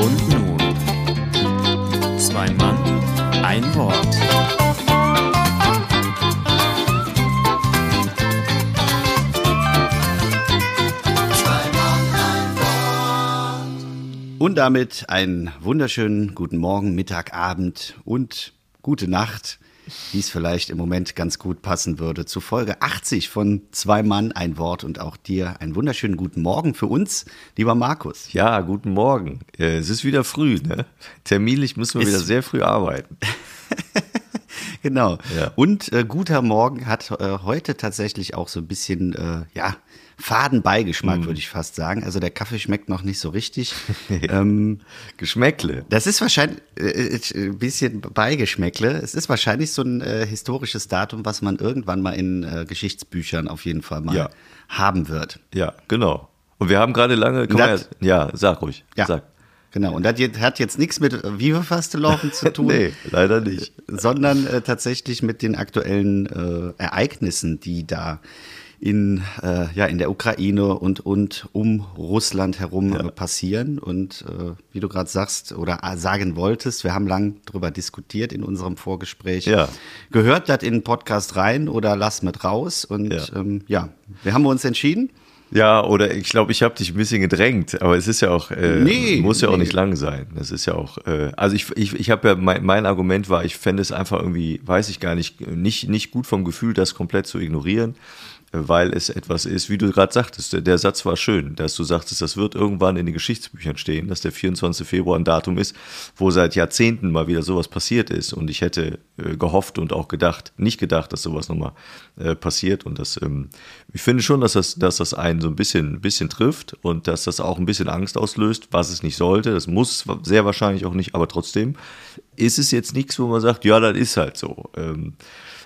Und nun, zwei Mann, ein Wort. Und damit einen wunderschönen guten Morgen, Mittag, Abend und gute Nacht, wie es vielleicht im Moment ganz gut passen würde, zu Folge 80 von Zwei Mann, ein Wort und auch dir einen wunderschönen guten Morgen für uns, lieber Markus. Ja, guten Morgen. Äh, Es ist wieder früh, ne? Terminlich müssen wir Es- wieder sehr früh arbeiten. Genau. Ja. Und äh, guter Morgen hat äh, heute tatsächlich auch so ein bisschen, äh, ja, Fadenbeigeschmack, Mm. würde ich fast sagen. Also der Kaffee schmeckt noch nicht so richtig. ähm, Geschmäckle. Das ist wahrscheinlich äh, äh, ein bisschen Beigeschmäckle. Es ist wahrscheinlich so ein äh, historisches Datum, was man irgendwann mal in äh, Geschichtsbüchern auf jeden Fall mal Ja. haben wird. Ja, genau. Und wir haben gerade lange. Komm Das- ja, sag ruhig. Ja, Sag. genau. Und das hat jetzt nichts mit äh, Viva-Fastelochen zu tun. Nee, leider nicht. sondern äh, tatsächlich mit den aktuellen äh, Ereignissen, die da in, äh, ja, in der Ukraine und, und um Russland herum äh, passieren. Und äh, wie du gerade sagst oder äh, sagen wolltest, wir haben lang drüber diskutiert in unserem Vorgespräch. Ja. Gehört das in den Podcast rein oder lass mit raus? Und Ja. ähm, ja, wir haben uns entschieden. Ja, oder ich glaube, ich habe dich ein bisschen gedrängt, aber es ist ja auch, äh, Nee, muss ja auch nee. nicht lang sein. Das ist ja auch, äh, also ich, ich, ich habe ja, mein, mein Argument war, ich fände es einfach irgendwie, weiß ich gar nicht, nicht, nicht gut vom Gefühl, das komplett zu ignorieren, weil es etwas ist, wie du gerade sagtest, der, Satz war schön, dass du sagtest, das wird irgendwann in den Geschichtsbüchern stehen, dass der 24. Februar ein Datum ist, wo seit Jahrzehnten mal wieder sowas passiert ist und ich hätte äh, gehofft und auch gedacht, nicht gedacht, dass sowas nochmal äh, passiert und das, ähm, ich finde schon, dass das, dass das einen so ein bisschen, bisschen trifft und dass das auch ein bisschen Angst auslöst, was es nicht sollte. Das muss sehr wahrscheinlich auch nicht, aber trotzdem ist es jetzt nichts, wo man sagt, ja, das ist halt so. Ähm,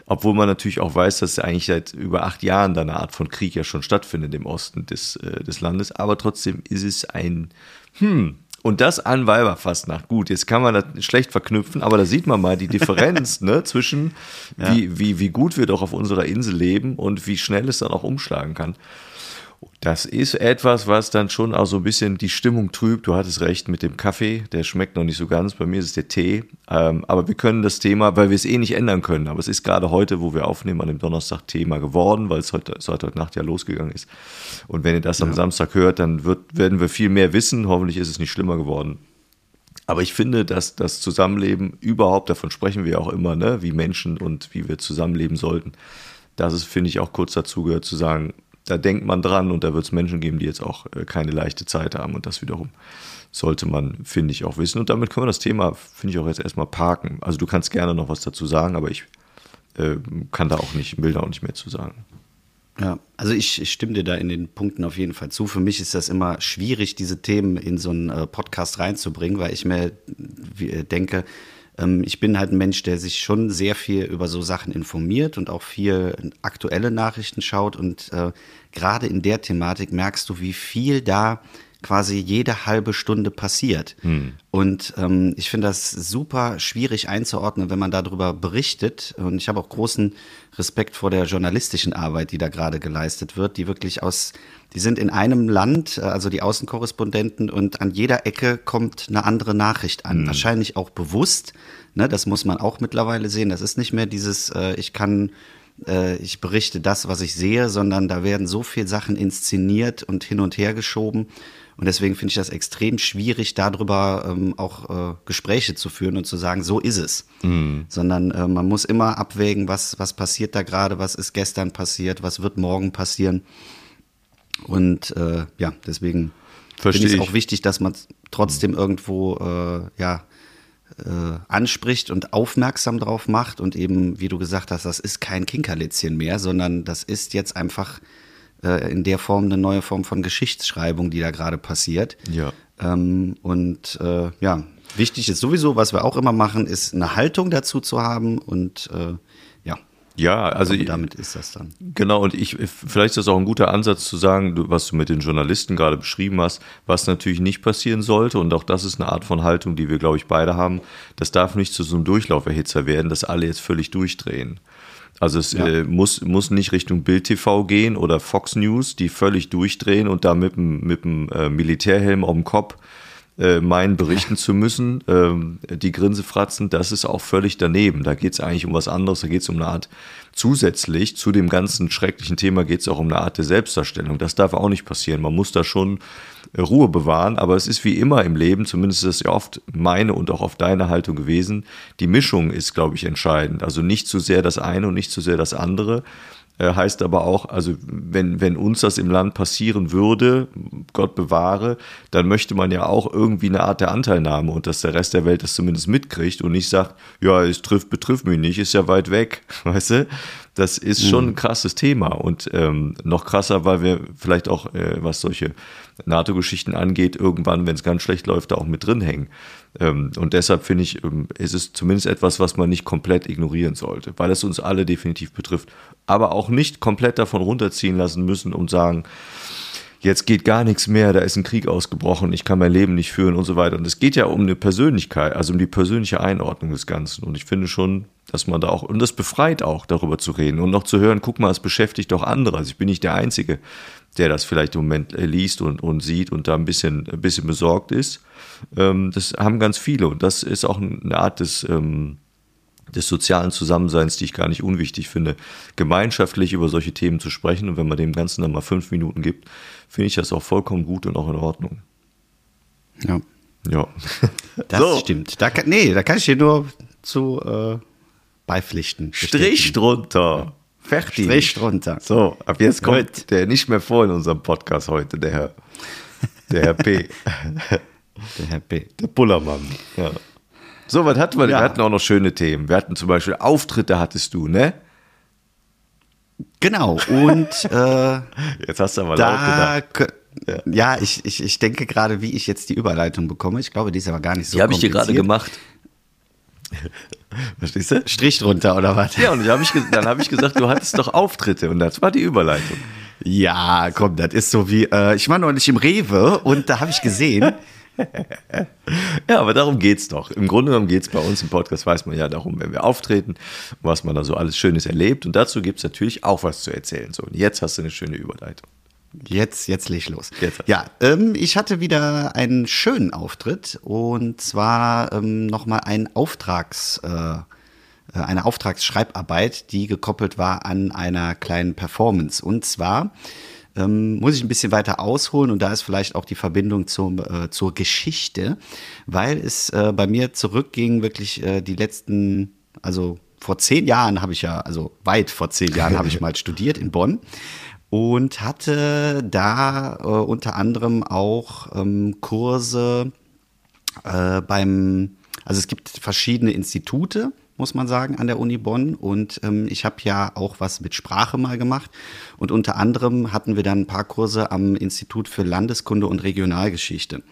obwohl man natürlich auch weiß, dass eigentlich seit über acht Jahren da eine Art von Krieg ja schon stattfindet im Osten des, äh, des Landes. Aber trotzdem ist es ein, hm, und das an Weiberfastnacht. Gut, jetzt kann man das schlecht verknüpfen, aber da sieht man mal die Differenz ne, zwischen, wie, wie, wie gut wir doch auf unserer Insel leben und wie schnell es dann auch umschlagen kann. Das ist etwas, was dann schon auch so ein bisschen die Stimmung trübt. Du hattest recht mit dem Kaffee, der schmeckt noch nicht so ganz. Bei mir ist es der Tee. Ähm, aber wir können das Thema, weil wir es eh nicht ändern können. Aber es ist gerade heute, wo wir aufnehmen, an dem Donnerstag Thema geworden, weil es heute, seit heute Nacht ja losgegangen ist. Und wenn ihr das am Samstag hört, dann wird, werden wir viel mehr wissen. Hoffentlich ist es nicht schlimmer geworden. Aber ich finde, dass das Zusammenleben überhaupt, davon sprechen wir ja auch immer, ne, wie Menschen und wie wir zusammenleben sollten. Das ist, finde ich, auch kurz dazu gehört zu sagen, da denkt man dran und da wird es Menschen geben, die jetzt auch äh, keine leichte Zeit haben und das wiederum sollte man, finde ich, auch wissen. Und damit können wir das Thema, finde ich, auch jetzt erstmal parken. Also du kannst gerne noch was dazu sagen, aber ich äh, kann da auch nicht, will da auch nicht mehr zu sagen. Ja, also ich, ich stimme dir da in den Punkten auf jeden Fall zu. Für mich ist das immer schwierig, diese Themen in so einen äh, Podcast reinzubringen, weil ich mir äh, denke, ähm, ich bin halt ein Mensch, der sich schon sehr viel über so Sachen informiert und auch viel aktuelle Nachrichten schaut. Und äh, gerade in der Thematik merkst du, wie viel da quasi jede halbe Stunde passiert. Und ähm, ich finde das super schwierig einzuordnen, wenn man darüber berichtet. Und ich habe auch großen Respekt vor der journalistischen Arbeit, die da gerade geleistet wird, die wirklich aus, die sind in einem Land, äh, also die Außenkorrespondenten, und an jeder Ecke kommt eine andere Nachricht an. Wahrscheinlich auch bewusst. Ne, das muss man auch mittlerweile sehen. Das ist nicht mehr dieses, äh, ich kann äh, ich berichte das, was ich sehe, sondern da werden so viele Sachen inszeniert und hin und her geschoben. Und deswegen finde ich das extrem schwierig, darüber ähm, auch äh, Gespräche zu führen und zu sagen, so ist es. Sondern äh, man muss immer abwägen, was, was passiert da gerade, was ist gestern passiert, was wird morgen passieren. Und äh, ja, deswegen finde ich es auch wichtig, dass man trotzdem irgendwo äh, ja, äh, anspricht und aufmerksam drauf macht und eben, wie du gesagt hast, das ist kein Kinkerlitzchen mehr, sondern das ist jetzt einfach äh, in der Form eine neue Form von Geschichtsschreibung, die da gerade passiert. Ja. Ähm, und äh, ja, wichtig ist sowieso, was wir auch immer machen, ist eine Haltung dazu zu haben und äh, ja. Ja, also glaube, damit ist das dann. Genau, und ich, vielleicht ist das auch ein guter Ansatz zu sagen, was du mit den Journalisten gerade beschrieben hast, was natürlich nicht passieren sollte. Und auch das ist eine Art von Haltung, die wir, glaube ich, beide haben. Das darf nicht zu so einem Durchlauferhitzer werden, dass alle jetzt völlig durchdrehen. Also es ja. äh, muss, muss nicht Richtung Bild TV gehen oder Fox News, die völlig durchdrehen und da mit dem, mit dem äh, Militärhelm auf dem Kopf äh, meinen, berichten zu müssen. Ähm, die Grinsefratzen, das ist auch völlig daneben. Da geht es eigentlich um was anderes, da geht es um eine Art zusätzlich zu dem ganzen schrecklichen Thema geht es auch um eine Art der Selbstdarstellung. Das darf auch nicht passieren. Man muss da schon Ruhe bewahren. Aber es ist wie immer im Leben, zumindest ist es ja oft meine und auch oft deine Haltung gewesen. Die Mischung ist, glaube ich, entscheidend. Also nicht zu sehr das eine und nicht zu sehr das andere. Äh, heißt aber auch, also wenn, wenn uns das im Land passieren würde, Gott bewahre, dann möchte man ja auch irgendwie eine Art der Anteilnahme und dass der Rest der Welt das zumindest mitkriegt und nicht sagt, ja, es trifft, betrifft mich nicht, ist ja weit weg, weißt du? Das ist schon mhm. ein krasses Thema und ähm, noch krasser, weil wir vielleicht auch, äh, was solche NATO-Geschichten angeht, irgendwann, wenn es ganz schlecht läuft, da auch mit drin hängen. Ähm, und deshalb finde ich, ähm, ist es zumindest etwas, was man nicht komplett ignorieren sollte, weil es uns alle definitiv betrifft. Aber auch nicht komplett davon runterziehen lassen müssen und sagen, jetzt geht gar nichts mehr, da ist ein Krieg ausgebrochen, ich kann mein Leben nicht führen und so weiter. Und es geht ja um eine Persönlichkeit, also um die persönliche Einordnung des Ganzen. Und ich finde schon, dass man da auch, und das befreit auch, darüber zu reden und noch zu hören, guck mal, es beschäftigt auch andere. Also ich bin nicht der Einzige, der das vielleicht im Moment äh, liest und, und sieht und da ein bisschen, ein bisschen besorgt ist. Ähm, das haben ganz viele und das ist auch eine Art des, ähm, des sozialen Zusammenseins, die ich gar nicht unwichtig finde, gemeinschaftlich über solche Themen zu sprechen. Und wenn man dem Ganzen dann mal fünf Minuten gibt, finde ich das auch vollkommen gut und auch in Ordnung. Ja. Ja. Das so. stimmt. Da kann, nee, da kann ich dir nur zu äh, beipflichten. Strich drunter. Fertig. Strich drunter. So, ab jetzt kommt Gut. der nicht mehr vor in unserem Podcast heute, der Herr, der Herr P. der Herr P. Der Bullermann. Ja. So, was hatten wir? Ja. Wir hatten auch noch schöne Themen. Wir hatten zum Beispiel Auftritte hattest du, ne? Genau. Und äh, jetzt hast du aber da laut gedacht. Ja, ja ich, ich, ich denke gerade, wie ich jetzt die Überleitung bekomme. Ich glaube, die ist aber gar nicht so Die habe ich dir gerade gemacht. Verstehst du? Strich drunter oder was? Ja, und hab ich, dann habe ich gesagt, du hattest doch Auftritte und das war die Überleitung. Ja, komm, das ist so wie, äh, ich war neulich im Rewe und da habe ich gesehen. ja, aber darum geht's doch. Im Grunde genommen geht es bei uns im Podcast, weiß man ja darum, wenn wir auftreten, was man da so alles Schönes erlebt. Und dazu gibt es natürlich auch was zu erzählen. So, und jetzt hast du eine schöne Überleitung. Jetzt, jetzt leg ich los. Jetzt. Ja, ähm, ich hatte wieder einen schönen Auftritt und zwar ähm, nochmal ein Auftrags, äh, äh, eine Auftragsschreibarbeit, die gekoppelt war an einer kleinen Performance. Und zwar ähm, muss ich ein bisschen weiter ausholen und da ist vielleicht auch die Verbindung zum, äh, zur Geschichte, weil es äh, bei mir zurückging, wirklich äh, die letzten, also vor zehn Jahren habe ich ja, also weit vor zehn Jahren habe ich mal studiert in Bonn und hatte da äh, unter anderem auch ähm, Kurse äh, beim, also es gibt verschiedene Institute, muss man sagen, an der Uni Bonn. Und ähm, ich habe ja auch was mit Sprache mal gemacht. Und unter anderem hatten wir dann ein paar Kurse am Institut für Landeskunde und Regionalgeschichte.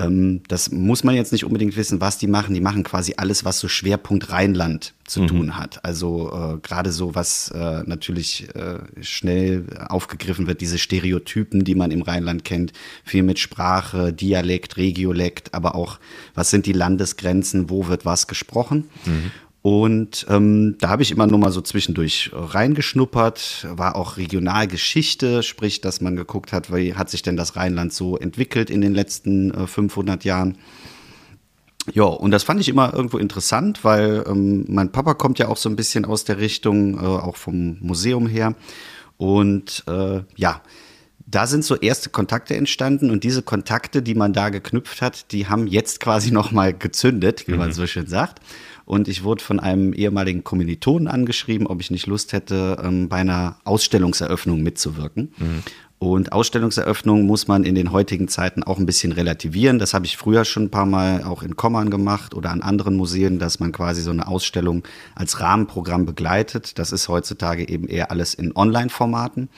Ähm, das muss man jetzt nicht unbedingt wissen, was die machen. Die machen quasi alles, was so Schwerpunkt Rheinland zu mhm. tun hat. Also äh, gerade so, was äh, natürlich äh, schnell aufgegriffen wird, diese Stereotypen, die man im Rheinland kennt, viel mit Sprache, Dialekt, Regiolekt, aber auch, was sind die Landesgrenzen, wo wird was gesprochen. Mhm. Und ähm, da habe ich immer nur mal so zwischendurch reingeschnuppert, war auch Regionalgeschichte, sprich, dass man geguckt hat, wie hat sich denn das Rheinland so entwickelt in den letzten äh, 500 Jahren. Ja, und das fand ich immer irgendwo interessant, weil ähm, mein Papa kommt ja auch so ein bisschen aus der Richtung, äh, auch vom Museum her. Und äh, ja, da sind so erste Kontakte entstanden und diese Kontakte, die man da geknüpft hat, die haben jetzt quasi noch mal gezündet, wie mhm. man so schön sagt. Und ich wurde von einem ehemaligen Kommilitonen angeschrieben, ob ich nicht Lust hätte, ähm, bei einer Ausstellungseröffnung mitzuwirken. Mhm. Und Ausstellungseröffnung muss man in den heutigen Zeiten auch ein bisschen relativieren. Das habe ich früher schon ein paar Mal auch in Kommern gemacht oder an anderen Museen, dass man quasi so eine Ausstellung als Rahmenprogramm begleitet. Das ist heutzutage eben eher alles in Online-Formaten.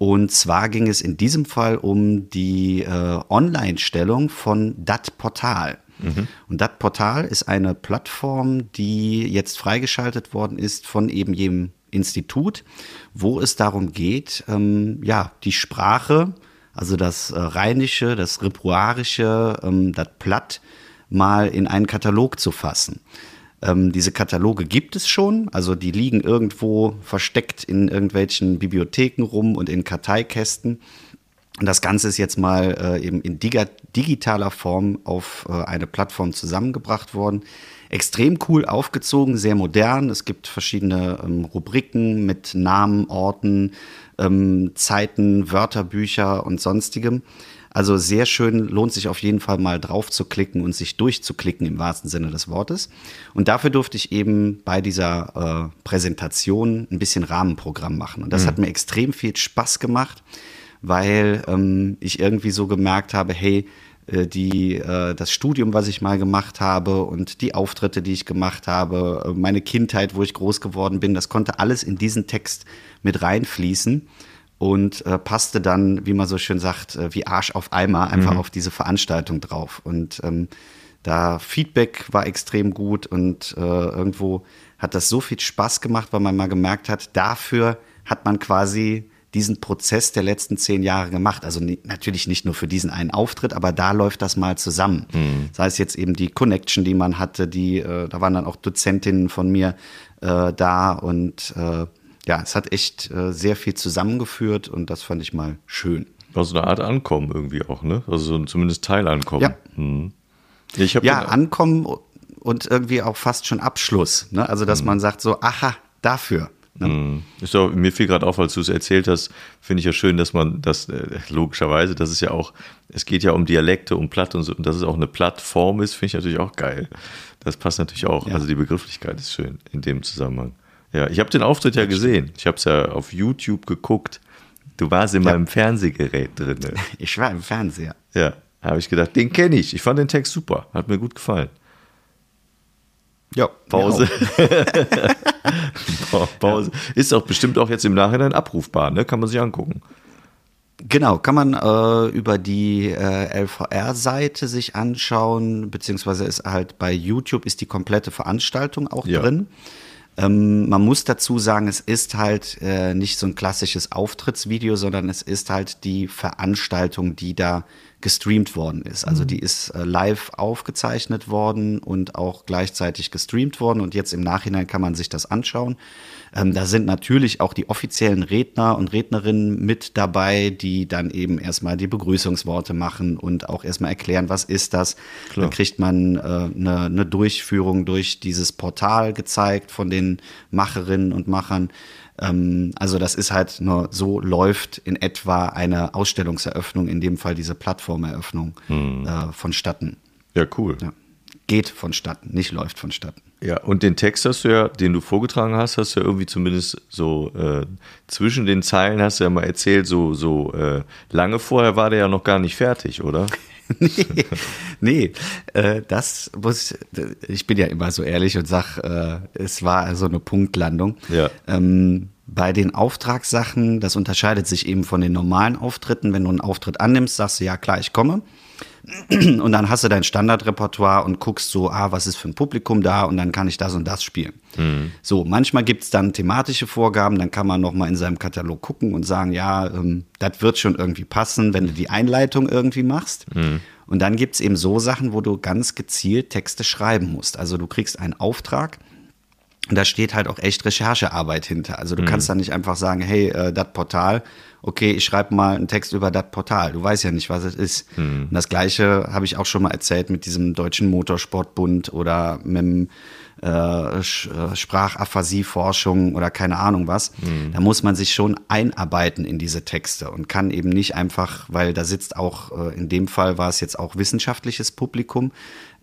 Und zwar ging es in diesem Fall um die äh, Online-Stellung von Dat Portal. Mhm. Und das Portal ist eine Plattform, die jetzt freigeschaltet worden ist von eben jedem Institut, wo es darum geht, ähm, ja, die Sprache, also das äh, Rheinische, das Ripuarische, ähm, das Platt mal in einen Katalog zu fassen. Ähm, diese Kataloge gibt es schon, also die liegen irgendwo versteckt in irgendwelchen Bibliotheken rum und in Karteikästen. Und das Ganze ist jetzt mal äh, eben in digitaler Form auf äh, eine Plattform zusammengebracht worden. Extrem cool aufgezogen, sehr modern. Es gibt verschiedene ähm, Rubriken mit Namen, Orten, ähm, Zeiten, Wörterbücher und sonstigem. Also sehr schön, lohnt sich auf jeden Fall mal drauf zu klicken und sich durchzuklicken im wahrsten Sinne des Wortes. Und dafür durfte ich eben bei dieser äh, Präsentation ein bisschen Rahmenprogramm machen. Und das mhm. hat mir extrem viel Spaß gemacht, weil ähm, ich irgendwie so gemerkt habe, hey, äh, die, äh, das Studium, was ich mal gemacht habe und die Auftritte, die ich gemacht habe, äh, meine Kindheit, wo ich groß geworden bin, das konnte alles in diesen Text mit reinfließen und äh, passte dann, wie man so schön sagt, äh, wie Arsch auf Eimer einfach mhm. auf diese Veranstaltung drauf. Und ähm, da Feedback war extrem gut und äh, irgendwo hat das so viel Spaß gemacht, weil man mal gemerkt hat, dafür hat man quasi diesen Prozess der letzten zehn Jahre gemacht. Also natürlich nicht nur für diesen einen Auftritt, aber da läuft das mal zusammen. Mhm. Sei es jetzt eben die Connection, die man hatte, die, äh, da waren dann auch Dozentinnen von mir äh, da und äh, ja, es hat echt äh, sehr viel zusammengeführt und das fand ich mal schön. War so eine Art Ankommen irgendwie auch, ne? Also so zumindest Teilankommen. Ja, hm. ja, ja Ankommen und irgendwie auch fast schon Abschluss. Ne? Also, dass hm. man sagt so, aha, dafür. Ne? Hm. Ist auch, mir fiel gerade auf, als du es erzählt hast, finde ich ja schön, dass man das äh, logischerweise, das ist ja auch, es geht ja um Dialekte, um Platt und so, und dass es auch eine Plattform ist, finde ich natürlich auch geil. Das passt natürlich auch. Ja. Also die Begrifflichkeit ist schön in dem Zusammenhang. Ja, ich habe den Auftritt ja gesehen. Ich habe es ja auf YouTube geguckt. Du warst in ja. meinem Fernsehgerät drin. Ich war im Fernseher. Ja, habe ich gedacht, den kenne ich. Ich fand den Text super. Hat mir gut gefallen. Ja, Pause. Pause. Ist auch bestimmt auch jetzt im Nachhinein abrufbar, ne? Kann man sich angucken. Genau, kann man äh, über die äh, LVR-Seite sich anschauen, beziehungsweise ist halt bei YouTube ist die komplette Veranstaltung auch ja. drin. Ähm, man muss dazu sagen, es ist halt äh, nicht so ein klassisches Auftrittsvideo, sondern es ist halt die Veranstaltung, die da gestreamt worden ist. Also mhm. die ist äh, live aufgezeichnet worden und auch gleichzeitig gestreamt worden und jetzt im Nachhinein kann man sich das anschauen. Ähm, da sind natürlich auch die offiziellen Redner und Rednerinnen mit dabei, die dann eben erstmal die Begrüßungsworte machen und auch erstmal erklären, was ist das. Klar. Dann kriegt man äh, eine, eine Durchführung durch dieses Portal gezeigt von den Macherinnen und Machern. Ähm, also das ist halt nur so läuft in etwa eine Ausstellungseröffnung, in dem Fall diese Plattformeröffnung hm. äh, vonstatten. Ja, cool. Ja. Geht vonstatten, nicht läuft vonstatten. Ja, und den Text hast du ja, den du vorgetragen hast, hast du ja irgendwie zumindest so äh, zwischen den Zeilen hast du ja mal erzählt, so, so äh, lange vorher war der ja noch gar nicht fertig, oder? nee, nee äh, das muss, ich bin ja immer so ehrlich und sag, äh, es war so eine Punktlandung. Ja. Ähm, bei den Auftragssachen, das unterscheidet sich eben von den normalen Auftritten. Wenn du einen Auftritt annimmst, sagst du, ja klar, ich komme. Und dann hast du dein Standardrepertoire und guckst so, ah, was ist für ein Publikum da und dann kann ich das und das spielen. Mhm. So, manchmal gibt es dann thematische Vorgaben, dann kann man nochmal in seinem Katalog gucken und sagen, ja, ähm, das wird schon irgendwie passen, wenn du die Einleitung irgendwie machst. Mhm. Und dann gibt es eben so Sachen, wo du ganz gezielt Texte schreiben musst. Also du kriegst einen Auftrag da steht halt auch echt Recherchearbeit hinter. Also du mhm. kannst dann nicht einfach sagen, hey, äh, das Portal, okay, ich schreibe mal einen Text über das Portal. Du weißt ja nicht, was es ist. Mhm. Und das gleiche habe ich auch schon mal erzählt mit diesem Deutschen Motorsportbund oder mit dem äh, äh Sprachaphasie-Forschung oder keine Ahnung was. Mhm. Da muss man sich schon einarbeiten in diese Texte und kann eben nicht einfach, weil da sitzt auch, äh, in dem Fall war es jetzt auch wissenschaftliches Publikum,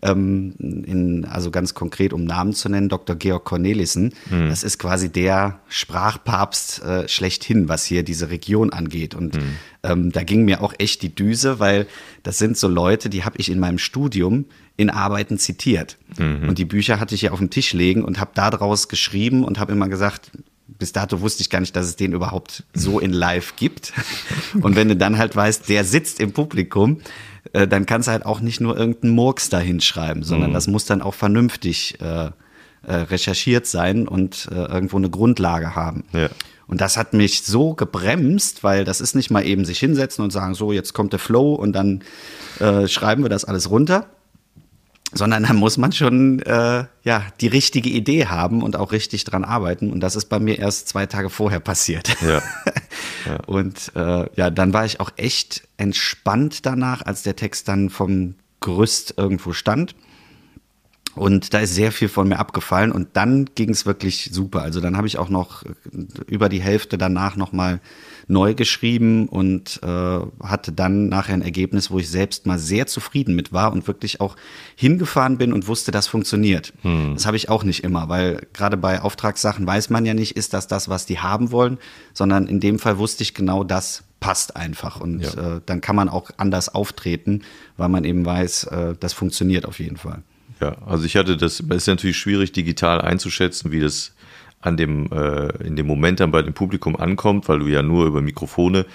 ähm, in, also ganz konkret, um Namen zu nennen, Dr. Georg Cornelissen. Mhm. Das ist quasi der Sprachpapst äh, schlechthin, was hier diese Region angeht. Und mhm. ähm, da ging mir auch echt die Düse, weil das sind so Leute, die habe ich in meinem Studium in Arbeiten zitiert. Mhm. Und die Bücher hatte ich ja auf dem Tisch legen und habe daraus geschrieben und habe immer gesagt, bis dato wusste ich gar nicht, dass es den überhaupt so in live gibt. Und wenn du dann halt weißt, der sitzt im Publikum, äh, dann kannst du halt auch nicht nur irgendeinen Murks da hinschreiben, sondern mhm. das muss dann auch vernünftig äh, äh, recherchiert sein und äh, irgendwo eine Grundlage haben. Ja. Und das hat mich so gebremst, weil das ist nicht mal eben sich hinsetzen und sagen, so, jetzt kommt der Flow und dann äh, schreiben wir das alles runter. sondern da muss man schon äh, ja die richtige Idee haben und auch richtig dran arbeiten. Und das ist bei mir erst zwei Tage vorher passiert. Ja. Und äh, ja, dann war ich auch echt entspannt danach, als der Text dann vom Gerüst irgendwo stand. Und da ist sehr viel von mir abgefallen und dann ging es wirklich super. Also dann habe ich auch noch über die Hälfte danach nochmal neu geschrieben und äh, hatte dann nachher ein Ergebnis, wo ich selbst mal sehr zufrieden mit war und wirklich auch hingefahren bin und wusste, das funktioniert. Hm. Das habe ich auch nicht immer, weil gerade bei Auftragssachen weiß man ja nicht, ist das das, was die haben wollen, sondern in dem Fall wusste ich genau, das passt einfach und ja. äh, dann kann man auch anders auftreten, weil man eben weiß, äh, das funktioniert auf jeden Fall. Ja, also ich hatte das, es ist natürlich schwierig, digital einzuschätzen, wie das an dem, äh, in dem Moment dann bei dem Publikum ankommt, weil du ja nur über Mikrofone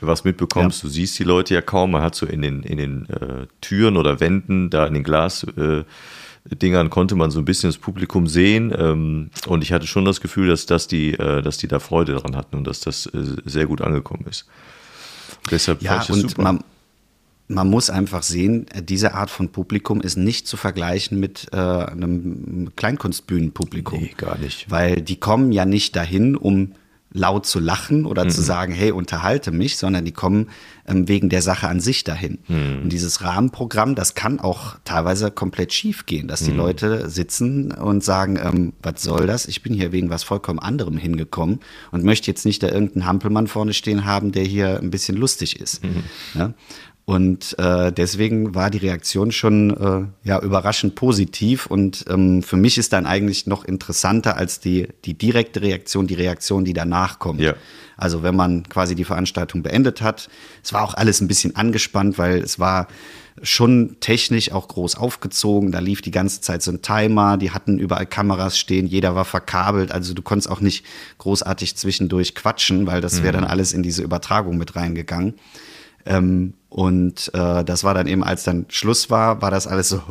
was mitbekommst. Ja. Du siehst die Leute ja kaum. Man hat so in den, in den äh, Türen oder Wänden, da in den Glasdingern äh, konnte man so ein bisschen das Publikum sehen. Ähm, und ich hatte schon das Gefühl, dass, dass, die, äh, dass die da Freude dran hatten und dass das äh, sehr gut angekommen ist. Deshalb ja, und super. Man, man muss einfach sehen, diese Art von Publikum ist nicht zu vergleichen mit äh, einem Kleinkunstbühnenpublikum. Nee, gar nicht. Weil die kommen ja nicht dahin, um laut zu lachen oder mhm. zu sagen, hey, unterhalte mich, sondern die kommen ähm, wegen der Sache an sich dahin. Mhm. Und dieses Rahmenprogramm, das kann auch teilweise komplett schief gehen, dass die mhm. Leute sitzen und sagen, ähm, was soll das? Ich bin hier wegen was vollkommen anderem hingekommen und möchte jetzt nicht da irgendeinen Hampelmann vorne stehen haben, der hier ein bisschen lustig ist. Mhm. Ja? Und äh, deswegen war die Reaktion schon äh, ja überraschend positiv. Und ähm, für mich ist dann eigentlich noch interessanter als die, die direkte Reaktion, die Reaktion, die danach kommt. Ja. Also wenn man quasi die Veranstaltung beendet hat. Es war auch alles ein bisschen angespannt, weil es war schon technisch auch groß aufgezogen. Da lief die ganze Zeit so ein Timer, die hatten überall Kameras stehen, jeder war verkabelt. Also du konntest auch nicht großartig zwischendurch quatschen, weil das wäre mhm. dann alles in diese Übertragung mit reingegangen. Ähm, und äh, das war dann eben, als dann Schluss war, war das alles so,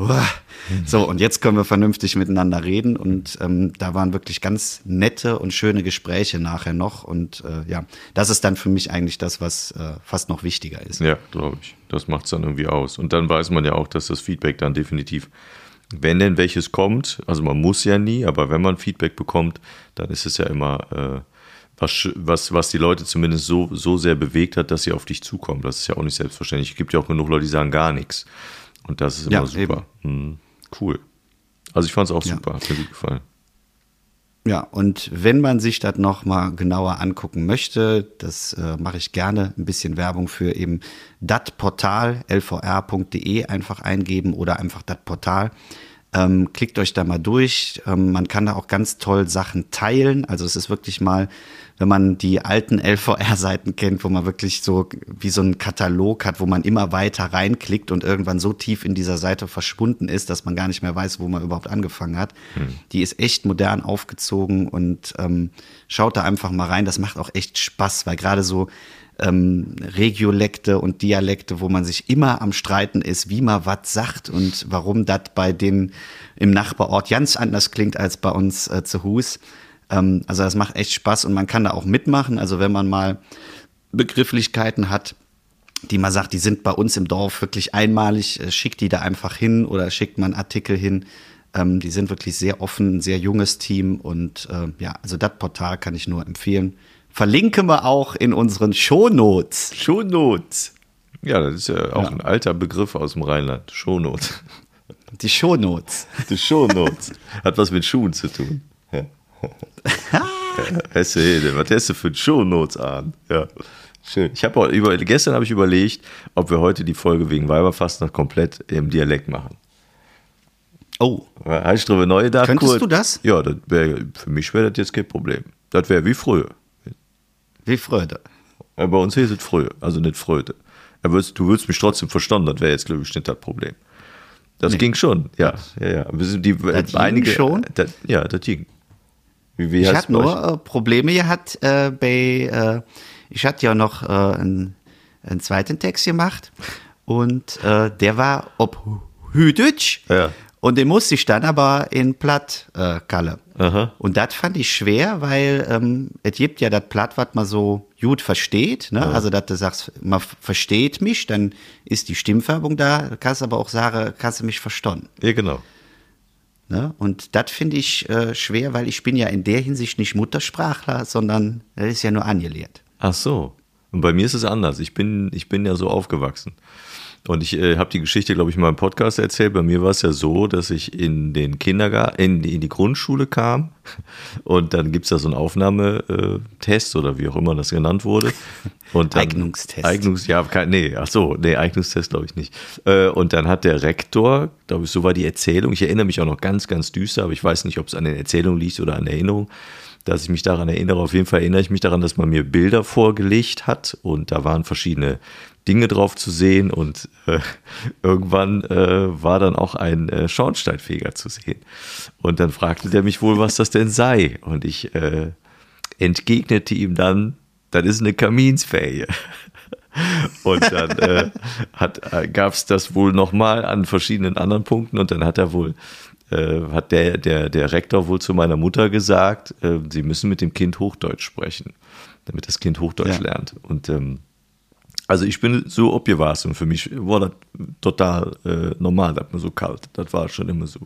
so, und jetzt können wir vernünftig miteinander reden. Und ähm, da waren wirklich ganz nette und schöne Gespräche nachher noch. Und äh, ja, das ist dann für mich eigentlich das, was äh, fast noch wichtiger ist. Ja, glaube ich. Das macht es dann irgendwie aus. Und dann weiß man ja auch, dass das Feedback dann definitiv, wenn denn welches kommt, also man muss ja nie, aber wenn man Feedback bekommt, dann ist es ja immer äh, was, was, was die Leute zumindest so, so sehr bewegt hat, dass sie auf dich zukommen. Das ist ja auch nicht selbstverständlich. Es gibt ja auch genug Leute, die sagen gar nichts. Und das ist immer ja, super. Hm, cool. Also ich fand es auch ja. super, hat mir gut gefallen. Ja, und wenn man sich das nochmal genauer angucken möchte, das äh, mache ich gerne, ein bisschen Werbung für eben das Portal, lvr.de einfach eingeben oder einfach das Portal. Ähm, klickt euch da mal durch. Ähm, man kann da auch ganz toll Sachen teilen. Also es ist wirklich mal wenn man die alten LVR-Seiten kennt, wo man wirklich so wie so einen Katalog hat, wo man immer weiter reinklickt und irgendwann so tief in dieser Seite verschwunden ist, dass man gar nicht mehr weiß, wo man überhaupt angefangen hat. Hm. Die ist echt modern aufgezogen und ähm, schaut da einfach mal rein. Das macht auch echt Spaß, weil gerade so ähm, Regiolekte und Dialekte, wo man sich immer am Streiten ist, wie man was sagt und warum das bei den im Nachbarort ganz anders klingt als bei uns äh, zu Hus. Ähm, also das macht echt Spaß und man kann da auch mitmachen. Also wenn man mal Begrifflichkeiten hat, die man sagt, die sind bei uns im Dorf wirklich einmalig, äh, schickt die da einfach hin oder schickt man Artikel hin. Ähm, die sind wirklich sehr offen, ein sehr junges Team und äh, ja, also das Portal kann ich nur empfehlen. Verlinken wir auch in unseren Shownotes. Shownotes. Ja, das ist ja auch ja. ein alter Begriff aus dem Rheinland. Shownotes. Die Shownotes. Die Shownotes. Hat was mit Schuhen zu tun. Ja. weißt du, was hast du für Shownotes an? Ja. Schön. Ich habe über, gestern habe ich überlegt, ob wir heute die Folge wegen Weiberfastnacht komplett im Dialekt machen. Oh. Heißt drüber neue da Könntest kurz. du das? Ja, das wär, für mich wäre das jetzt kein Problem. Das wäre wie früher. Wie früher. Ja, bei uns hieß es früher, also nicht Fröte. du würdest mich trotzdem verstanden, das wäre jetzt, glaube ich, nicht das Problem. Das nee. ging schon, ja. ja, ja. Die, das einige, schon? Das, ja, das ging. Wie, wie ich hatte nur äh, Probleme gehabt äh, bei, äh, ich hatte ja noch äh, einen, einen, zweiten Text gemacht und äh, der war ob Hüdütsch ja. und den musste ich dann aber in Platt äh, kalle. Aha. Und das fand ich schwer, weil ähm, es gibt ja das Platt, was man so gut versteht. Ne? Also, dass du sagst, man versteht mich, dann ist die Stimmfärbung da, kannst aber auch sagen, kannst du mich verstehen. Ja, genau. Ne? Und das finde ich äh, schwer, weil ich bin ja in der Hinsicht nicht Muttersprachler, sondern das ist ja nur angelehrt. Ach so. Und bei mir ist es anders. Ich bin, ich bin ja so aufgewachsen. Und ich äh, habe die Geschichte, glaube ich, in meinem Podcast erzählt. Bei mir war es ja so, dass ich in den Kindergarten, in, die- in die Grundschule kam und dann gibt es da so einen Aufnahmetest oder wie auch immer das genannt wurde. Und dann, Eignungstest. Eignungs, ja, kein, nee, ach so, nee, Eignungstest glaube ich nicht. Äh, und dann hat der Rektor, glaube ich, so war die Erzählung, ich erinnere mich auch noch ganz, ganz düster, aber ich weiß nicht, ob es an den Erzählungen liegt oder an der Erinnerung, dass ich mich daran erinnere. Auf jeden Fall erinnere ich mich daran, dass man mir Bilder vorgelegt hat und da waren verschiedene Dinge drauf zu sehen und äh, irgendwann äh, war dann auch ein äh, Schornsteinfeger zu sehen. Und dann fragte der mich wohl, was das denn sei. Und ich äh, entgegnete ihm dann, das ist eine Kaminsfähige. Und dann äh, äh, gab es das wohl nochmal an verschiedenen anderen Punkten und dann hat er wohl, äh, hat der, der, der Rektor wohl zu meiner Mutter gesagt, äh, sie müssen mit dem Kind Hochdeutsch sprechen, damit das Kind Hochdeutsch Ja. lernt. Und ähm, also ich bin so obgewahrt und für mich war das total äh, normal, dass man so kalt. Das war schon immer so.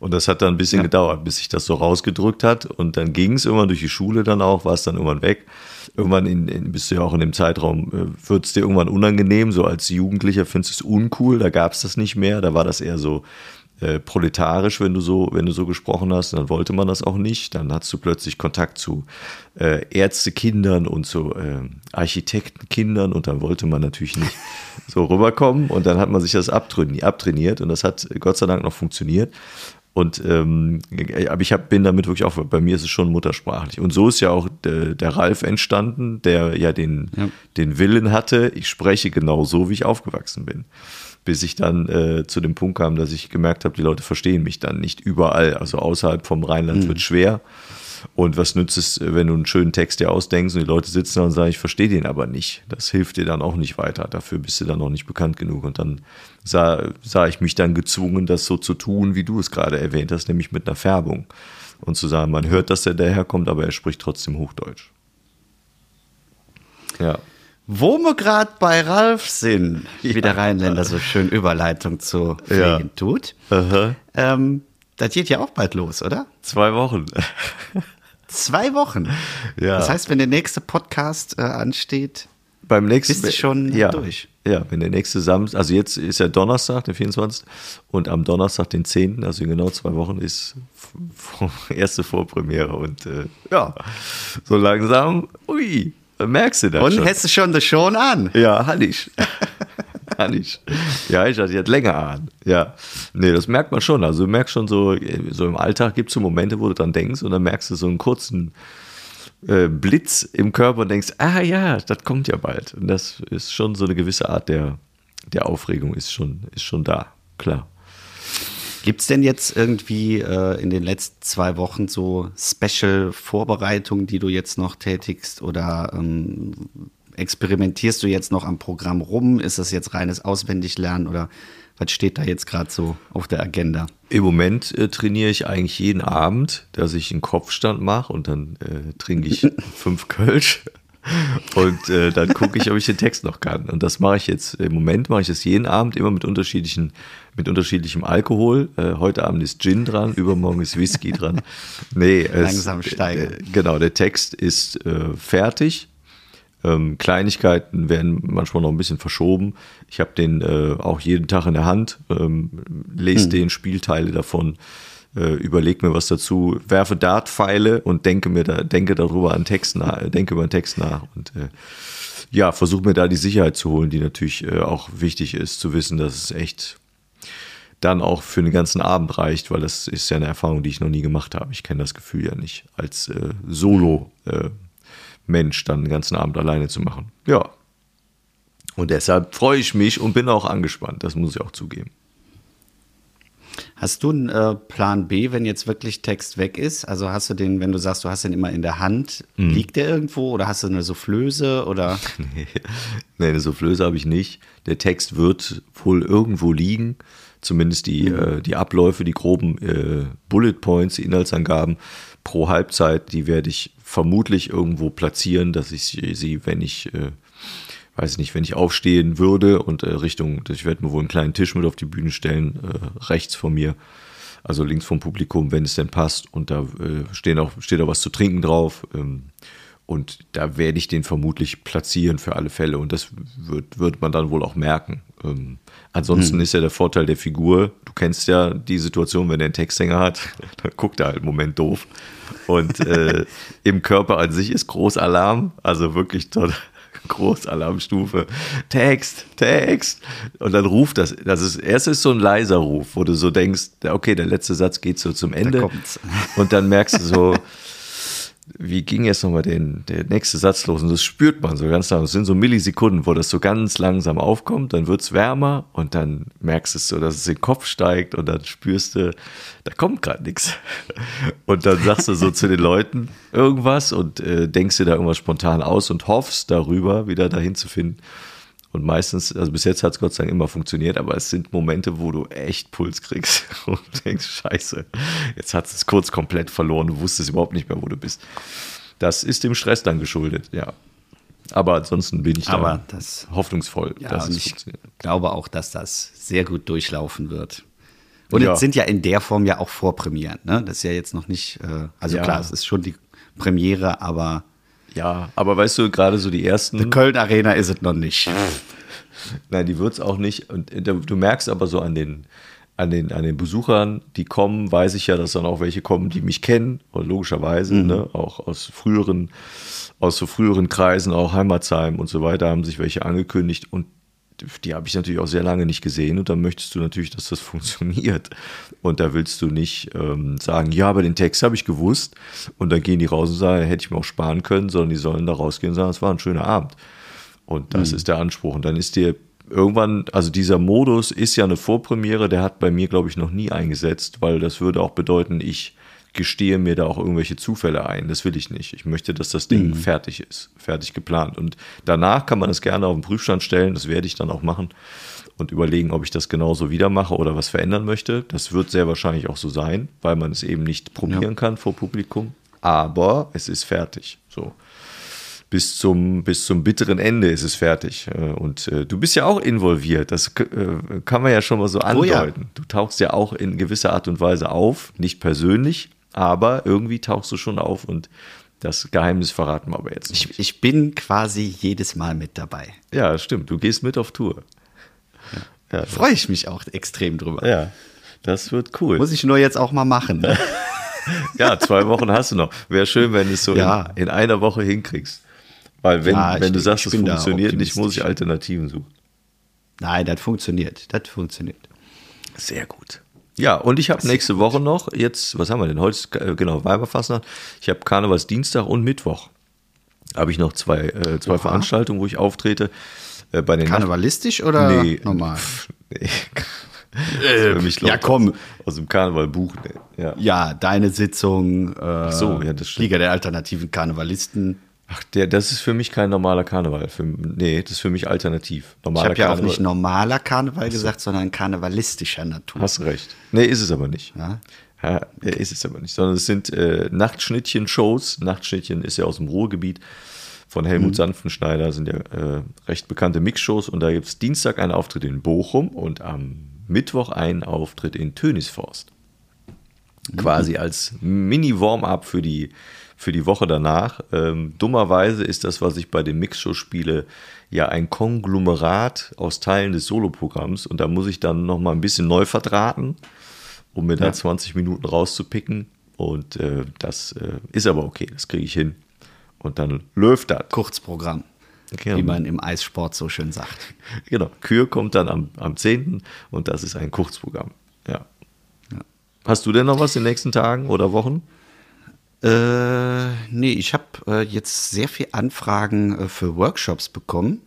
Und das hat dann ein bisschen gedauert, bis sich das so rausgedrückt hat. Und dann ging es irgendwann durch die Schule dann auch, war es dann irgendwann weg. Irgendwann in, in, bist du ja auch in dem Zeitraum, äh, wird es dir irgendwann unangenehm, so als Jugendlicher findest du es uncool, da gab es das nicht mehr, da war das eher so äh, proletarisch, wenn du so, wenn du so gesprochen hast, dann wollte man das auch nicht. Dann hast du plötzlich Kontakt zu äh, Ärztekindern und zu äh, Architektenkindern und dann wollte man natürlich nicht so rüberkommen und dann hat man sich das abtraini- abtrainiert und das hat Gott sei Dank noch funktioniert. Und ähm, aber ich hab, bin damit wirklich auch, bei mir ist es schon muttersprachlich. Und so ist ja auch der, der Ralf entstanden, der ja den, Ja. den Willen hatte, ich spreche genau so, wie ich aufgewachsen bin. Bis ich dann äh, zu dem Punkt kam, dass ich gemerkt habe, die Leute verstehen mich dann nicht überall. Also außerhalb vom Rheinland wird schwer. Und was nützt es, wenn du einen schönen Text dir ausdenkst und die Leute sitzen da und sagen, ich verstehe den aber nicht. Das hilft dir dann auch nicht weiter. Dafür bist du dann noch nicht bekannt genug. Und dann sah, sah ich mich dann gezwungen, das so zu tun, wie du es gerade erwähnt hast, nämlich mit einer Färbung. Und zu sagen, man hört, dass er daherkommt, aber er spricht trotzdem Hochdeutsch. Ja. Wo wir gerade bei Ralf sind, wie der Rheinländer so schön Überleitung zu pflegen tut. Ähm, das geht ja auch bald los, oder? Zwei Wochen. Zwei Wochen. Ja. Das heißt, wenn der nächste Podcast äh, ansteht, Beim nächsten Bist du schon ja, durch? Ja, wenn der nächste Samstag, also jetzt ist ja Donnerstag, der 24. Und am Donnerstag, den 10., also in genau zwei Wochen, ist erste Vorpremiere. Und äh, ja, so langsam, ui, merkst du das und schon. hättest du schon das schon an. Ja, hatte ich. hatte ich. Ja, ich hatte jetzt länger an. Ja. Nee, das merkt man schon. Also du merkst schon so, so im Alltag gibt es so Momente, wo du dran denkst und dann merkst du so einen kurzen äh, Blitz im Körper und denkst, ah ja, das kommt ja bald. Und das ist schon so eine gewisse Art der, der Aufregung ist schon, ist schon da, klar. Gibt es denn jetzt irgendwie äh, in den letzten zwei Wochen so Special-Vorbereitungen, die du jetzt noch tätigst? Oder ähm, experimentierst du jetzt noch am Programm rum? Ist das jetzt reines Auswendiglernen oder was steht da jetzt gerade so auf der Agenda? Im Moment äh, trainiere ich eigentlich jeden Abend, dass ich einen Kopfstand mache und dann äh, trinke ich fünf Kölsch und äh, dann gucke ich, ob ich den Text noch kann. Und das mache ich jetzt, im Moment mache ich das jeden Abend immer mit unterschiedlichen, mit unterschiedlichem Alkohol. Äh, heute Abend ist Gin dran, übermorgen ist Whisky dran. Nee, es, Langsam steigern. Äh, genau, der Text ist äh, fertig. Ähm, Kleinigkeiten werden manchmal noch ein bisschen verschoben. Ich habe den äh, auch jeden Tag in der Hand, ähm, lese den Spielteile davon, äh, überlege mir was dazu, werfe Dartpfeile und denke mir da, denke darüber an Text nach, äh, denke über einen Text nach und äh, ja, versuche mir da die Sicherheit zu holen, die natürlich äh, auch wichtig ist, zu wissen, dass es echt dann auch für den ganzen Abend reicht, weil das ist ja eine Erfahrung, die ich noch nie gemacht habe. Ich kenne das Gefühl ja nicht, als äh, Solo-Mensch dann den ganzen Abend alleine zu machen. Ja. Und deshalb freue ich mich und bin auch angespannt, das muss ich auch zugeben. Hast du einen äh, Plan B, wenn jetzt wirklich Text weg ist? Also hast du den, wenn du sagst, du hast den immer in der Hand, Mhm. liegt der irgendwo oder hast du eine Soufflöse oder? nee, eine Soufflöse habe ich nicht. Der Text wird wohl irgendwo liegen. Zumindest die, äh, die Abläufe, die groben äh, Bullet Points, die Inhaltsangaben pro Halbzeit, die werde ich vermutlich irgendwo platzieren, dass ich sie, sie, wenn ich, äh, weiß nicht, wenn ich aufstehen würde und äh, Richtung, ich werde mir wohl einen kleinen Tisch mit auf die Bühne stellen, äh, rechts von mir, also links vom Publikum, wenn es denn passt. Und da äh, stehen auch, steht auch was zu trinken drauf. Ähm, und da werde ich den vermutlich platzieren für alle Fälle. Und das wird, wird man dann wohl auch merken. Ähm, ansonsten ist ja der Vorteil der Figur, du kennst ja die Situation, wenn er einen Texthänger hat, dann guckt er halt einen Moment doof. Und äh, im Körper an sich ist Großalarm, also wirklich total Großalarmstufe. Text, Text. Und dann ruft das. Das ist, erst ist so ein leiser Ruf, wo du so denkst, okay, der letzte Satz geht so zum Ende. kommt's. Und dann merkst du so, wie ging jetzt nochmal den, der nächste Satz los? Und das spürt man so ganz langsam. Es sind so Millisekunden, wo das so ganz langsam aufkommt, dann wird's wärmer und dann merkst du es so, dass es in den Kopf steigt und dann spürst du, da kommt gerade nichts. Und dann sagst du so zu den Leuten irgendwas und äh, denkst dir da irgendwas spontan aus und hoffst darüber, wieder dahin zu finden. Und meistens, also bis jetzt hat es Gott sei Dank immer funktioniert, aber es sind Momente, wo du echt Puls kriegst und denkst, scheiße, jetzt hat es kurz komplett verloren, du wusstest überhaupt nicht mehr, wo du bist. Das ist dem Stress dann geschuldet, ja. Aber ansonsten bin ich Aber da das- hoffnungsvoll, Ja, dass es ich funktioniert. glaube auch, dass das sehr gut durchlaufen wird. Und Ja. es sind ja in der Form ja auch Vorpremieren. Ne? Das ist ja jetzt noch nicht, äh, also Ja. klar, es ist schon die Premiere, aber Ja, aber weißt du, gerade so die ersten. Köln Arena ist es noch nicht. Nein, die wird es auch nicht. Und äh, du merkst aber so an den, an, den, an den Besuchern, die kommen, weiß ich ja, dass dann auch welche kommen, die mich kennen. Und logischerweise, ne, auch aus früheren, aus so früheren Kreisen, auch Heimatsheim und so weiter, haben sich welche angekündigt. Und die habe ich natürlich auch sehr lange nicht gesehen. Und dann möchtest du natürlich, dass das funktioniert. Und da willst du nicht ähm, sagen, ja, aber den Text habe ich gewusst. Und dann gehen die raus und sagen, hätte ich mir auch sparen können, sondern die sollen da rausgehen und sagen, es war ein schöner Abend. Und das ist der Anspruch. Und dann ist dir irgendwann, also dieser Modus ist ja eine Vorpremiere, der hat bei mir, glaube ich, noch nie eingesetzt, weil das würde auch bedeuten, ich gestehe mir da auch irgendwelche Zufälle ein. Das will ich nicht. Ich möchte, dass das Ding fertig ist, fertig geplant. Und danach kann man es gerne auf den Prüfstand stellen, das werde ich dann auch machen und überlegen, ob ich das genauso wieder mache oder was verändern möchte. Das wird sehr wahrscheinlich auch so sein, weil man es eben nicht probieren kann vor Publikum. Aber es ist fertig. So bis zum, bis zum bitteren Ende ist es fertig. Äh, Und äh, du bist ja auch involviert. Das äh, kann man ja schon mal so Oh ja. andeuten. Du tauchst ja auch in gewisser Art und Weise auf. Nicht persönlich, aber irgendwie tauchst du schon auf und das Geheimnis verraten wir aber jetzt nicht. Ich, ich bin quasi jedes Mal mit dabei. ja, stimmt. Du gehst mit auf Tour. Ja, Freue ich mich auch extrem drüber. ja das wird cool. Muss ich nur jetzt auch mal machen. Ne? Ja, zwei Wochen hast du noch. Wäre schön, wenn du es so Ja. in, in einer Woche hinkriegst. Weil wenn, Ja, wenn du sagst, es funktioniert nicht, muss ich. Alternativen suchen. Nein, das funktioniert. Das funktioniert. Sehr gut. Ja, und ich habe nächste Woche noch, jetzt, was haben wir denn? Heute ist, äh, genau, Weiberfastnacht. Ich habe Karnevalsdienstag und Mittwoch. Habe ich noch zwei, äh, zwei Veranstaltungen, wo ich auftrete. Äh, bei den Karnevalistisch oder Nee, normal? pff, Nee. Für mich ja, komm. Aus, dem Karneval buchen. ey. Ja. Ja, deine Sitzung. Äh, so, ja, das stimmt. Liga der alternativen Karnevalisten. Ach, der, das ist für mich kein normaler Karneval. Für, nee, das ist für mich alternativ. Ich Normaler habe ja auch nicht normaler Karneval gesagt, sondern karnevalistischer Natur. Hast recht. Nee, ist es aber nicht. Ja. Ja, ist es aber nicht. Sondern es sind äh, Nachtschnittchen-Shows. Nachtschnittchen ist ja aus dem Ruhrgebiet von Helmut Mhm. Sanftenschneider, sind ja äh, recht bekannte Mixshows. Und da gibt es Dienstag einen Auftritt in Bochum und am Mittwoch einen Auftritt in Tönisforst. Quasi als Mini-Warm-up für die, für die Woche danach. Ähm, dummerweise ist das, was ich bei den Mixshows spiele, ja ein Konglomerat aus Teilen des Soloprogramms. Und da muss ich dann noch mal ein bisschen neu verdrahten um mir da 20 Minuten rauszupicken. Und äh, das äh, ist aber okay, das kriege ich hin. Und dann läuft das. Kurzprogramm. Genau. Wie man im Eissport so schön sagt. Genau, Kür kommt dann am, am 10. und das ist ein Kurzprogramm. Ja. Hast du denn noch was in den nächsten Tagen oder Wochen? Äh, nee, ich habe äh, jetzt sehr viel Anfragen äh, für Workshops bekommen.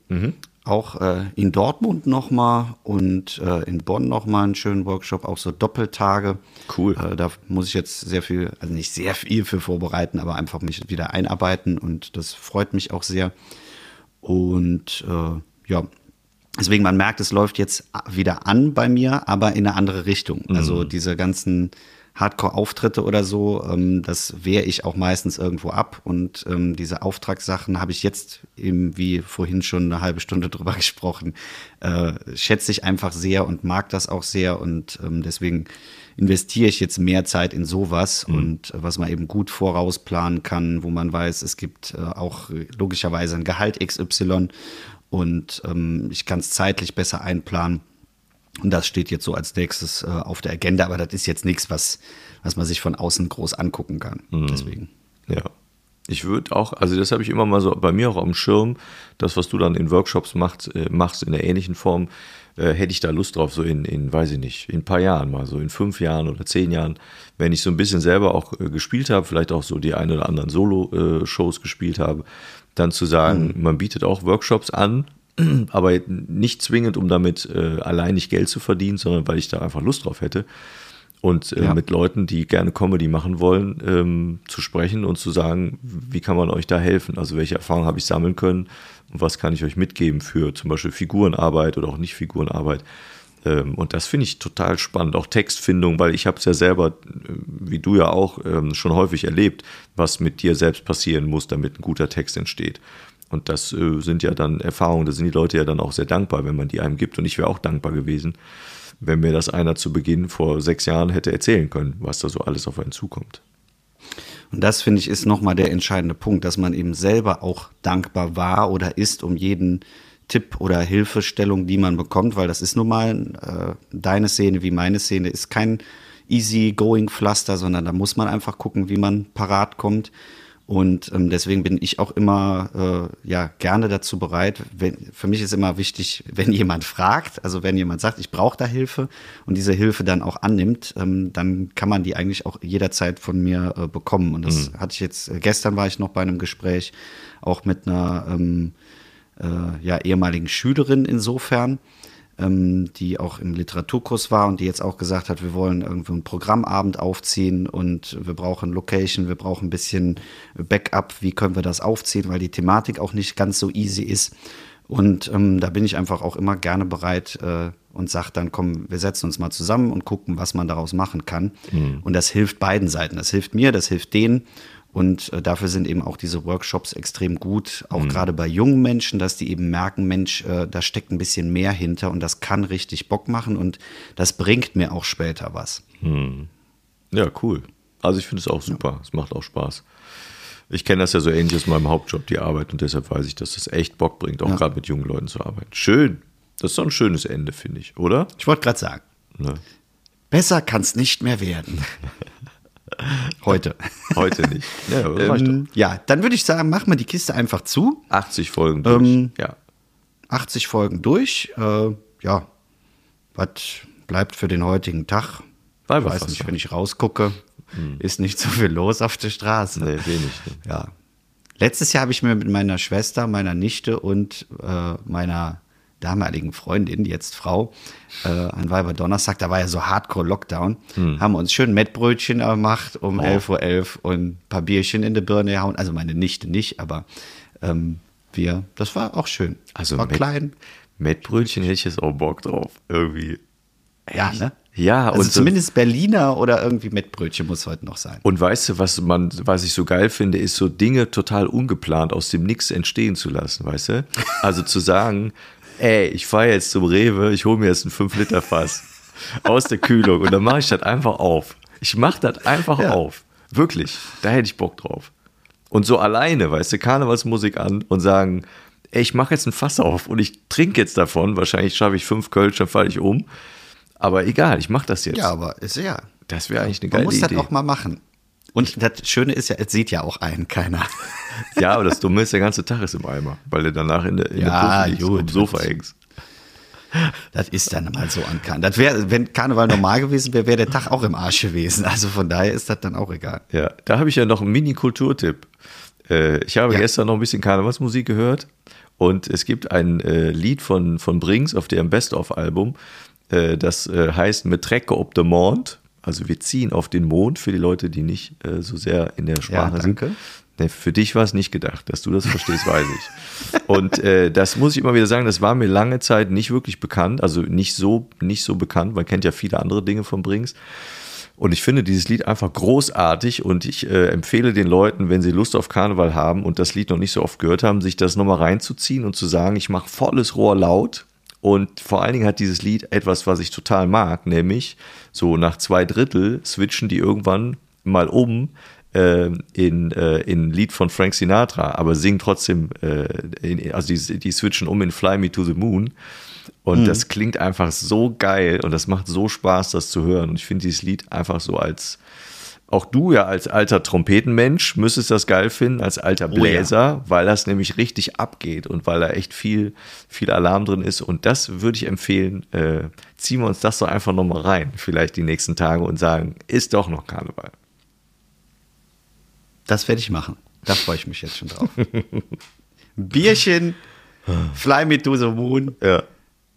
auch äh, in Dortmund nochmal und äh, in Bonn nochmal einen schönen Workshop, auch so Doppeltage. Cool. Äh, da muss ich jetzt sehr viel, also nicht sehr viel für vorbereiten, aber einfach mich wieder einarbeiten und das freut mich auch sehr. Und ja, deswegen man merkt, es läuft jetzt wieder an bei mir, aber in eine andere Richtung. Also diese ganzen Hardcore-Auftritte oder so, ähm, das wehre ich auch meistens irgendwo ab. Und ähm, diese Auftragssachen habe ich jetzt eben, wie vorhin schon eine halbe Stunde drüber gesprochen, äh, schätze ich einfach sehr und mag das auch sehr. Und ähm, deswegen investiere ich jetzt mehr Zeit in sowas und äh, was man eben gut vorausplanen kann, wo man weiß, es gibt äh, auch logischerweise ein Gehalt XY und ähm, ich kann es zeitlich besser einplanen. Und das steht jetzt so als nächstes äh, auf der Agenda, aber das ist jetzt nichts, was, was man sich von außen groß angucken kann. Deswegen. Ja. Ich würde auch, also das habe ich immer mal so bei mir auch am Schirm, das, was du dann in Workshops macht, äh, machst in der ähnlichen Form, äh, hätte ich da Lust drauf, so in, in, weiß ich nicht, in ein paar Jahren mal, so in fünf Jahren oder zehn Jahren, wenn ich so ein bisschen selber auch äh, gespielt habe, vielleicht auch so die ein oder anderen Solo-Shows gespielt habe, dann zu sagen, man bietet auch Workshops an, aber nicht zwingend, um damit äh, alleinig Geld zu verdienen, sondern weil ich da einfach Lust drauf hätte. Und äh, Ja. mit Leuten, die gerne Comedy machen wollen, ähm, zu sprechen und zu sagen, wie kann man euch da helfen? Also welche Erfahrungen habe ich sammeln können und was kann ich euch mitgeben für zum Beispiel Figurenarbeit oder auch nicht Figurenarbeit? Ähm, und das finde ich total spannend, auch Textfindung, weil ich habe es ja selber, äh, wie du ja auch, ähm, schon häufig erlebt, was mit dir selbst passieren muss, damit ein guter Text entsteht. Und das äh, sind ja dann Erfahrungen, da sind die Leute ja dann auch sehr dankbar, wenn man die einem gibt. Und ich wäre auch dankbar gewesen, wenn mir das einer zu Beginn vor sechs Jahren hätte erzählen können, was da so alles auf einen zukommt. Und das, finde ich, ist nochmal der entscheidende Punkt, dass man eben selber auch dankbar war oder ist um jeden Tipp oder Hilfestellung, die man bekommt, weil das ist nun mal äh, deine Szene wie meine Szene, ist kein easy going Pflaster, sondern da muss man einfach gucken, wie man parat kommt. Und ähm, deswegen bin ich auch immer äh, ja gerne dazu bereit. Wenn, für mich ist immer wichtig, wenn jemand fragt, also wenn jemand sagt, ich brauche da Hilfe und diese Hilfe dann auch annimmt, ähm, dann kann man die eigentlich auch jederzeit von mir äh, bekommen. Und das hatte ich jetzt, äh, gestern war ich noch bei einem Gespräch, auch mit einer ähm, äh, ja, ehemaligen Schülerin insofern, ähm, die auch im Literaturkurs war und die jetzt auch gesagt hat, wir wollen irgendwo einen Programmabend aufziehen und wir brauchen Location, wir brauchen ein bisschen Backup, wie können wir das aufziehen, weil die Thematik auch nicht ganz so easy ist. Und ähm, da bin ich einfach auch immer gerne bereit äh, und sage dann, komm, wir setzen uns mal zusammen und gucken, was man daraus machen kann. Und das hilft beiden Seiten. Das hilft mir, das hilft denen. Und äh, dafür sind eben auch diese Workshops extrem gut, auch gerade bei jungen Menschen, dass die eben merken, Mensch, äh, da steckt ein bisschen mehr hinter und das kann richtig Bock machen und das bringt mir auch später was. Ja, cool. Also ich finde es auch super. Es macht auch Spaß. Ich kenne das ja so ähnlich aus meinem Hauptjob, die Arbeit, und deshalb weiß ich, dass das echt Bock bringt, auch Ja. gerade mit jungen Leuten zu arbeiten. Schön. Das ist doch ein schönes Ende, finde ich, oder? Ich wollte gerade sagen, Ne? besser kann es nicht mehr werden. Heute. Heute nicht. Ja, ähm, ja, dann würde ich sagen, machen wir die Kiste einfach zu. 80 Folgen durch. Ähm, ja. 80 Folgen durch. Äh, ja, was bleibt für den heutigen Tag? Ich weiß nicht, wenn ich rausgucke, ist nicht so viel los auf der Straße. Nee, wenig. Ja. Letztes Jahr habe ich mir mit meiner Schwester, meiner Nichte und äh, meiner damaligen Freundin, jetzt Frau, äh, an Weiberdonnerstag, da war ja so Hardcore-Lockdown, haben uns schön Mettbrötchen gemacht um 11.11 Uhr und ein paar Bierchen in die Birne gehauen. Also meine Nichte nicht, aber ähm, wir, das war auch schön. Also war Met- klein. Mettbrötchen hätte ich jetzt auch Bock drauf. Irgendwie. Ja, ne? Ja, Also und zumindest Berliner oder irgendwie Mettbrötchen muss heute noch sein. Und weißt du, was man, was ich so geil finde, ist so Dinge total ungeplant aus dem Nix entstehen zu lassen, weißt du? Also zu sagen, ey, ich fahre jetzt zum Rewe, ich hole mir jetzt ein 5-Liter-Fass aus der Kühlung und dann mache ich das einfach auf. Ich mache das einfach Ja. auf. Wirklich. Da hätte ich Bock drauf. Und so alleine, weißt du, Karnevalsmusik an und sagen, ey, ich mache jetzt ein Fass auf und ich trinke jetzt davon. Wahrscheinlich schaffe ich fünf Kölsch, dann falle ich um. Aber egal, ich mache das jetzt. Ja, aber ist ja. Das wäre eigentlich eine Man geile muss Idee. das auch mal machen. Und das Schöne ist ja, es sieht ja auch einen keiner. Ja, aber das Dumme ist, der ganze Tag ist im Eimer, weil du danach in der, in Ja, der gut. am Sofa hängst. Das ist dann mal so an Karneval. Das wäre, wenn Karneval normal gewesen wäre, wäre der Tag auch im Arsch gewesen. Also von daher ist das dann auch egal. Ja, da habe ich ja noch einen Mini-Kulturtipp. Äh, ich habe Ja. gestern noch ein bisschen Karnevalsmusik gehört Und es gibt ein äh, Lied von, von Brings auf dem Best-of-Album, äh, das heißt Mit Trecke op de Mond. Also wir ziehen auf den Mond für die Leute, die nicht äh, so sehr in der Sprache Ja, sind. danke. Nee, für dich war es nicht gedacht, dass du das verstehst, weiß ich. Und äh, das muss ich immer wieder sagen, das war mir lange Zeit nicht wirklich bekannt, also nicht so, nicht so bekannt. Man kennt ja viele andere Dinge von Brings. Und ich finde dieses Lied einfach großartig und ich äh, empfehle den Leuten, wenn sie Lust auf Karneval haben und das Lied noch nicht so oft gehört haben, sich das nochmal reinzuziehen und zu sagen, ich mache volles Rohr laut. Und vor allen Dingen hat dieses Lied etwas, was ich total mag, nämlich so nach zwei Drittel switchen die irgendwann mal um äh, in, äh, in ein Lied von Frank Sinatra, aber singen trotzdem, äh, in, also die, die switchen um in Fly Me to the Moon. Und das klingt einfach so geil und das macht so Spaß, das zu hören. Und ich finde dieses Lied einfach so als, auch du ja als alter Trompetenmensch müsstest das geil finden, als alter ja. Bläser, weil das nämlich richtig abgeht und weil da echt viel, viel Alarm drin ist. Und das würde ich empfehlen, äh, ziehen wir uns das doch einfach nochmal rein, vielleicht die nächsten Tage und sagen, ist doch noch Karneval. Das werde ich machen. Da freue ich mich jetzt schon drauf. Bierchen, Fly me to the moon, Ja.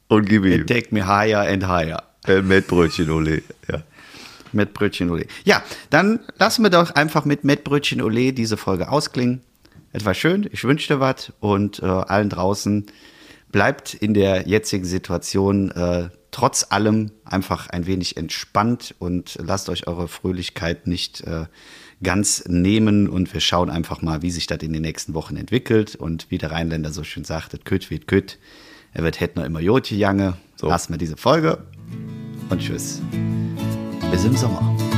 Und gib ihm. take me higher and higher. Äh, Mettbrötchen, Ole. Ja. Mit Brötchen Ole. Ja, dann lassen wir doch einfach mit Mettbrötchen Ole diese Folge ausklingen. Etwas schön, ich wünsche dir was und äh, allen draußen bleibt in der jetzigen Situation äh, trotz allem einfach ein wenig entspannt und lasst euch eure Fröhlichkeit nicht äh, ganz nehmen und wir schauen einfach mal, wie sich das in den nächsten Wochen entwickelt und wie der Rheinländer so schön sagt, das wird kütt, er wird hätt noch immer Jotje Jange. So. Lassen wir diese Folge und tschüss. Bis im Sommer.